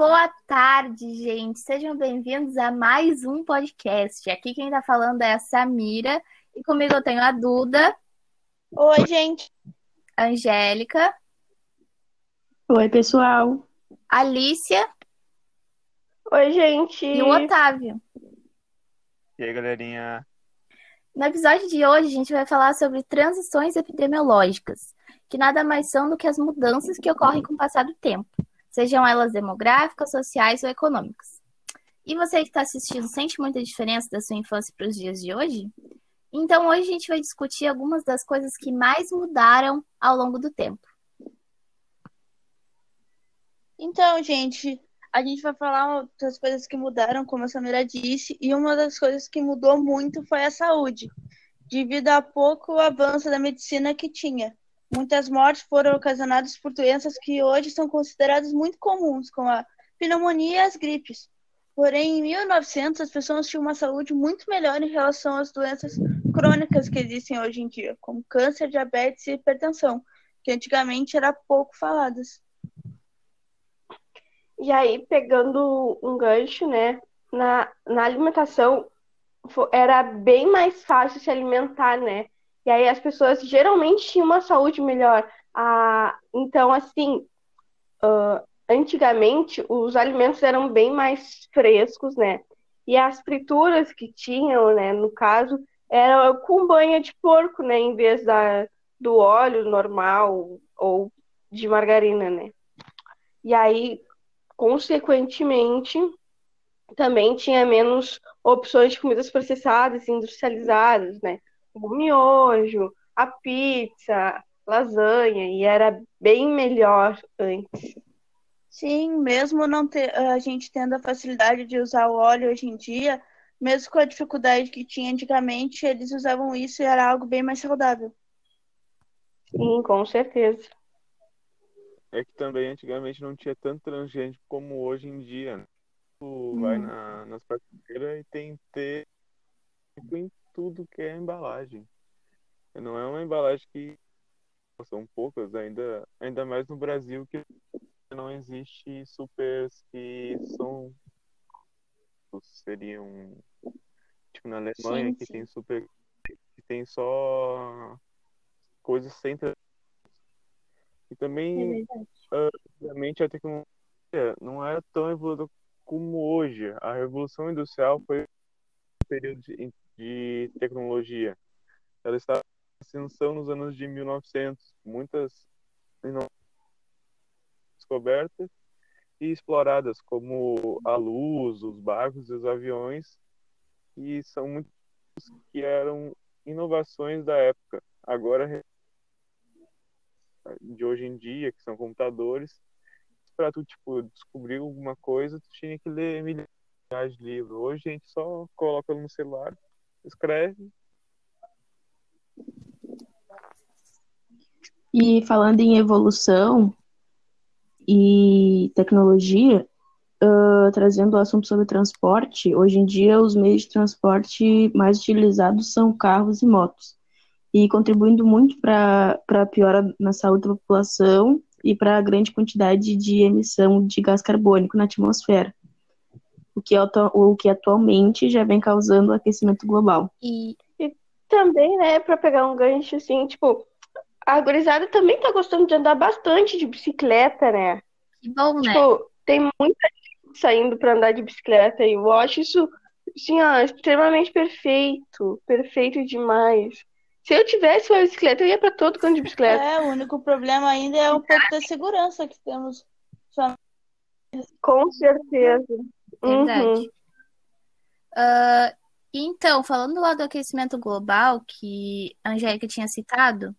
boa tarde, gente. Sejam bem-vindos a mais um podcast. Aqui quem tá falando é a Samira e comigo eu tenho a Duda. Oi, gente. Angélica. Oi, pessoal. Alicia. Oi, gente. E o Otávio. E aí, galerinha? No episódio de hoje, a gente vai falar sobre transições epidemiológicas, que nada mais são do que as mudanças que ocorrem com o passar do tempo, sejam elas demográficas, sociais ou econômicas. E você que está assistindo sente muita diferença da sua infância para os dias de hoje? Então, hoje a gente vai discutir algumas das coisas que mais mudaram ao longo do tempo. Então, gente, a gente vai falar das coisas que mudaram, como a Samira disse, e uma das coisas que mudou muito foi a saúde, devido a pouco avanço da medicina que tinha. Muitas mortes foram ocasionadas por doenças que hoje são consideradas muito comuns, como a pneumonia e as gripes. Porém, em 1900, as pessoas tinham uma saúde muito melhor em relação às doenças crônicas que existem hoje em dia, como câncer, diabetes e hipertensão, que antigamente eram pouco faladas. E aí, pegando um gancho, né, na, na alimentação, era bem mais fácil se alimentar, né? E aí as pessoas geralmente tinham uma saúde melhor. Ah, então, assim, uh, antigamente os alimentos eram bem mais frescos, né? E as frituras que tinham, né, no caso, eram com banha de porco, né, em vez da, do óleo normal ou de margarina, né? E aí, consequentemente, também tinha menos opções de comidas processadas industrializadas, né? O miojo, a pizza, lasanha, e era bem melhor antes. Sim, mesmo não ter, a gente tendo a facilidade de usar o óleo hoje em dia, mesmo com a dificuldade que tinha antigamente, eles usavam isso e era algo bem mais saudável. Sim, com certeza é que também antigamente não tinha tanto transgênico como hoje em dia. Né? Tu hum. vai na, nas prateleiras e tem ter em tudo que é embalagem. Não é uma embalagem que são poucas ainda, ainda mais no Brasil que não existe supers que são seriam tipo na Alemanha sim. que tem super que tem só coisas sem e também, é antigamente, a tecnologia não era tão evoluída como hoje. A Revolução Industrial foi um período de, de tecnologia. Ela estava em ascensão nos anos de 1900. Muitas descobertas e exploradas, como a luz, os barcos e os aviões, e são muitos que eram inovações da época. Agora de hoje em dia, que são computadores, para tu, tipo, descobrir alguma coisa, tu tinha que ler milhares de livros. Hoje a gente só coloca no celular, escreve. E falando em evolução e tecnologia, uh, trazendo o assunto sobre transporte, hoje em dia os meios de transporte mais utilizados são carros e motos e contribuindo muito para a piora na saúde da população e para a grande quantidade de emissão de gás carbônico na atmosfera, o que, o que atualmente já vem causando aquecimento global. E, e também, né, para pegar um gancho assim, tipo, a gurizada também está gostando de andar bastante de bicicleta, né? Que bom, né? Tipo, tem muita gente saindo para andar de bicicleta e eu acho isso, assim, ó, extremamente perfeito, perfeito demais. Se eu tivesse uma bicicleta, eu ia para todo canto de bicicleta. É, o único problema ainda é o pouco da segurança que temos. Com certeza. Verdade. Uhum. Uh, então, falando lá do aquecimento global, que a Angélica tinha citado,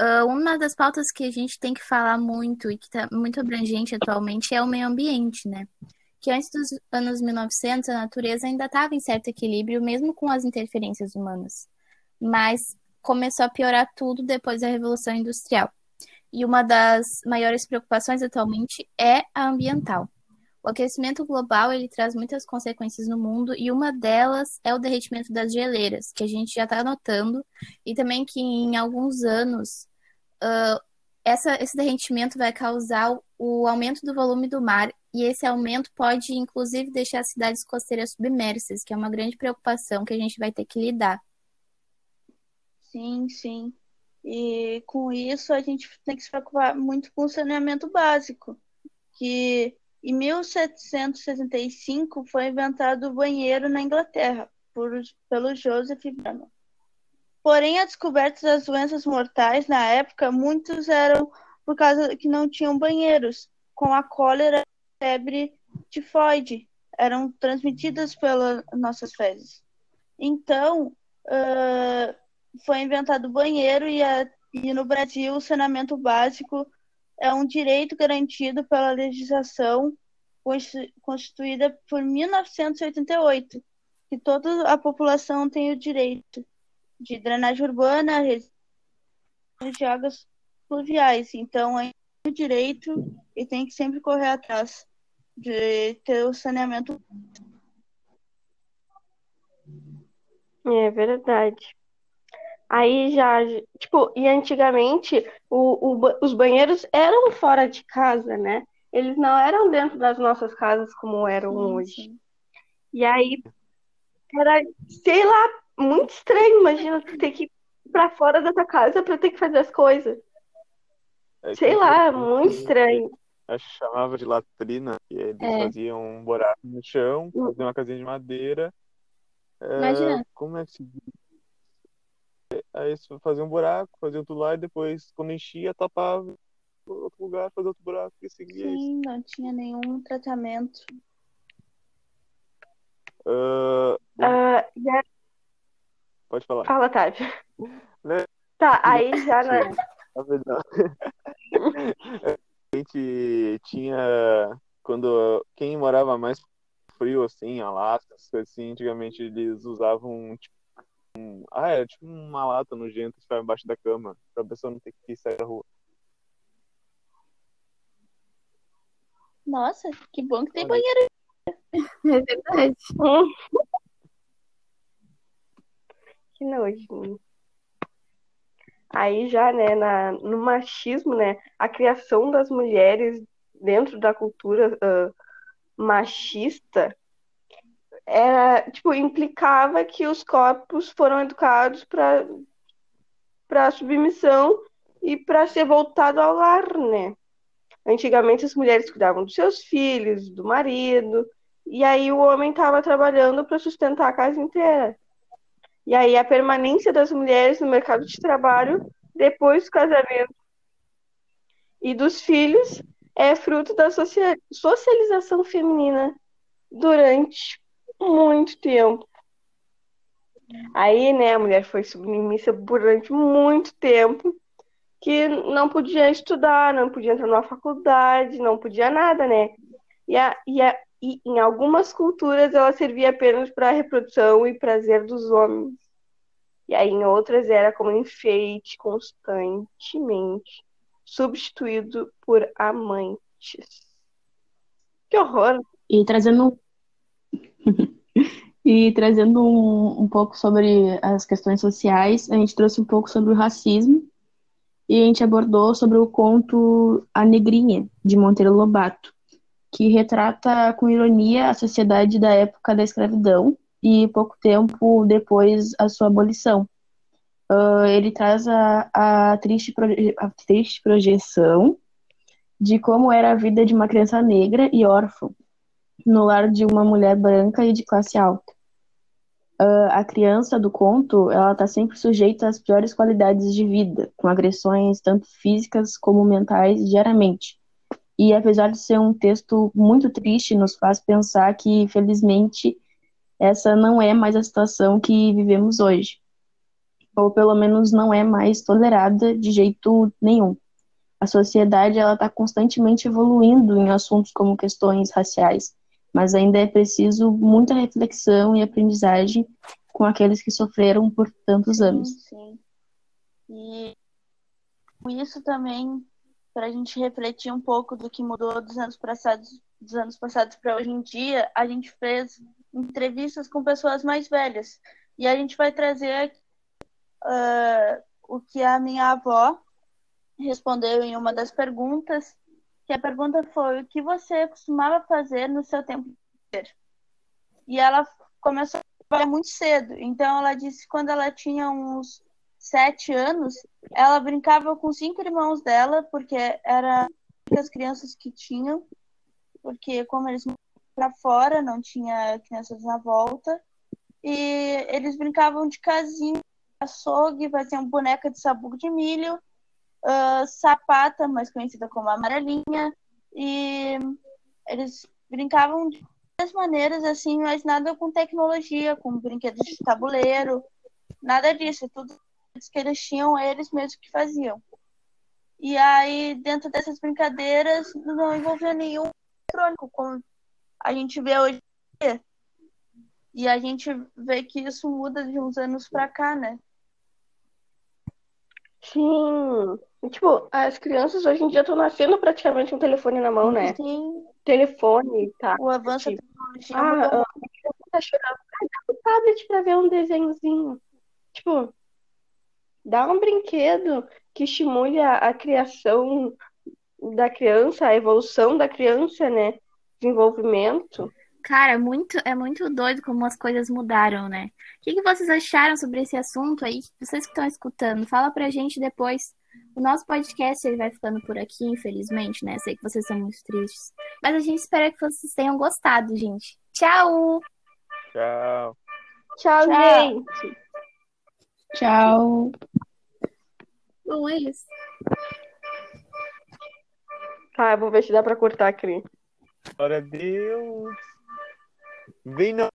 uh, uma das pautas que a gente tem que falar muito e que está muito abrangente atualmente é o meio ambiente, né? Que antes dos anos 1900, a natureza ainda estava em certo equilíbrio, mesmo com as interferências humanas. Mas começou a piorar tudo depois da Revolução Industrial. E uma das maiores preocupações atualmente é a ambiental. O aquecimento global ele traz muitas consequências no mundo e uma delas é o derretimento das geleiras, que a gente já está notando, e também que em alguns anos uh, essa, esse derretimento vai causar o aumento do volume do mar e esse aumento pode, inclusive, deixar as cidades costeiras submersas, que é uma grande preocupação que a gente vai ter que lidar. Sim, sim. E com isso a gente tem que se preocupar muito com o saneamento básico, que em 1765 foi inventado o banheiro na Inglaterra por, pelo Joseph Bannon. Porém, a descoberta das doenças mortais na época, muitos eram por causa que não tinham banheiros, com a cólera e febre tifoide, eram transmitidas pelas nossas fezes. Então, uh, foi inventado o banheiro e, a, e no Brasil o saneamento básico é um direito garantido pela legislação constituída por 1988, que toda a população tem o direito de drenagem urbana, de águas fluviais. Então, é um direito e tem que sempre correr atrás de ter o saneamento. É verdade. Aí já, tipo, e antigamente o, o, os banheiros eram fora de casa, né? Eles não eram dentro das nossas casas como eram sim, hoje. Sim. E aí era, sei lá, muito estranho. Imagina tu ter que ir pra fora da tua casa pra ter que fazer as coisas. É, sei lá, muito estranho. Acho que chamava de latrina, e eles é. faziam um buraco no chão, hum. faziam uma casinha de madeira. Imagina. É, como é que se diz? Aí fazia um buraco, fazia outro lá e depois, quando enchia, tapava outro lugar, fazia outro buraco e seguia Sim, isso. não tinha nenhum tratamento. Uh, uh, yeah. Pode falar. Fala, Tati. Né? Tá, aí já né? Na a gente tinha. Quando quem morava mais frio, assim, Alasca, assim, antigamente eles usavam tipo, um... Ah, é tipo uma lata nojenta que ficava embaixo da cama, pra pessoa não ter que sair da rua. Nossa, que bom que tem banheiro. É verdade. que nojo. Aí já, né, na, no machismo, né, a criação das mulheres dentro da cultura uh, machista era, tipo, implicava que os corpos foram educados para para submissão e para ser voltado ao lar, né? Antigamente as mulheres cuidavam dos seus filhos, do marido, e aí o homem estava trabalhando para sustentar a casa inteira. E aí a permanência das mulheres no mercado de trabalho depois do casamento e dos filhos é fruto da socialização feminina durante muito tempo. Aí, né, a mulher foi submissa durante muito tempo, que não podia estudar, não podia entrar numa faculdade, não podia nada, né? E, a, e, a, e em algumas culturas ela servia apenas para reprodução e prazer dos homens. E aí em outras era como enfeite constantemente, substituído por amantes. Que horror! E trazendo e trazendo um, um pouco sobre as questões sociais, a gente trouxe um pouco sobre o racismo e a gente abordou sobre o conto A Negrinha, de Monteiro Lobato, que retrata com ironia a sociedade da época da escravidão e pouco tempo depois a sua abolição. Uh, ele traz a, a, triste a triste projeção de como era a vida de uma criança negra e órfã no lar de uma mulher branca e de classe alta. Uh, a criança do conto, ela está sempre sujeita às piores qualidades de vida, com agressões tanto físicas como mentais diariamente. E apesar de ser um texto muito triste, nos faz pensar que, felizmente, essa não é mais a situação que vivemos hoje. Ou pelo menos não é mais tolerada de jeito nenhum. A sociedade ela está constantemente evoluindo em assuntos como questões raciais, mas ainda é preciso muita reflexão e aprendizagem com aqueles que sofreram por tantos anos. Sim, sim. E com isso também, para a gente refletir um pouco do que mudou dos anos passados, dos anos passados para hoje em dia, a gente fez entrevistas com pessoas mais velhas e a gente vai trazer uh, o que a minha avó respondeu em uma das perguntas que a pergunta foi o que você costumava fazer no seu tempo livre? E ela começou a trabalhar muito cedo. Então ela disse que quando ela tinha uns sete anos, ela brincava com cinco irmãos dela, porque era as crianças que tinham, porque como eles para fora, não tinha crianças na volta, e eles brincavam de casinha, açougue, faziam boneca de sabugo de milho, uh, sapata, mais conhecida como amarelinha, e eles brincavam de várias maneiras, assim, mas nada com tecnologia, com brinquedos de tabuleiro, nada disso, tudo que eles tinham, eles mesmos que faziam. E aí, dentro dessas brincadeiras, não envolvia nenhum eletrônico, como a gente vê hoje. E a gente vê que isso muda de uns anos pra cá, né? Sim. Tipo, as crianças hoje em dia estão nascendo praticamente com um telefone na mão, né? Sim. Telefone, tá? O avanço da tecnologia Ah, mudou ah, tá chorando. Ah, dá um tablet pra ver um desenhozinho. Tipo, dá um brinquedo que estimule a, a criação da criança, a evolução da criança, né? Desenvolvimento. Cara, é muito, é muito doido como as coisas mudaram, né? O que que vocês acharam sobre esse assunto aí? Vocês que estão escutando, fala pra gente depois. O nosso podcast ele vai ficando por aqui, infelizmente, né? Sei que vocês são muito tristes. Mas a gente espera que vocês tenham gostado, gente. Tchau! Tchau. Tchau, Tchau. gente. Tchau. Bom, é isso. Tá, eu vou ver se dá pra cortar, Cri. Glória a Deus. Vem.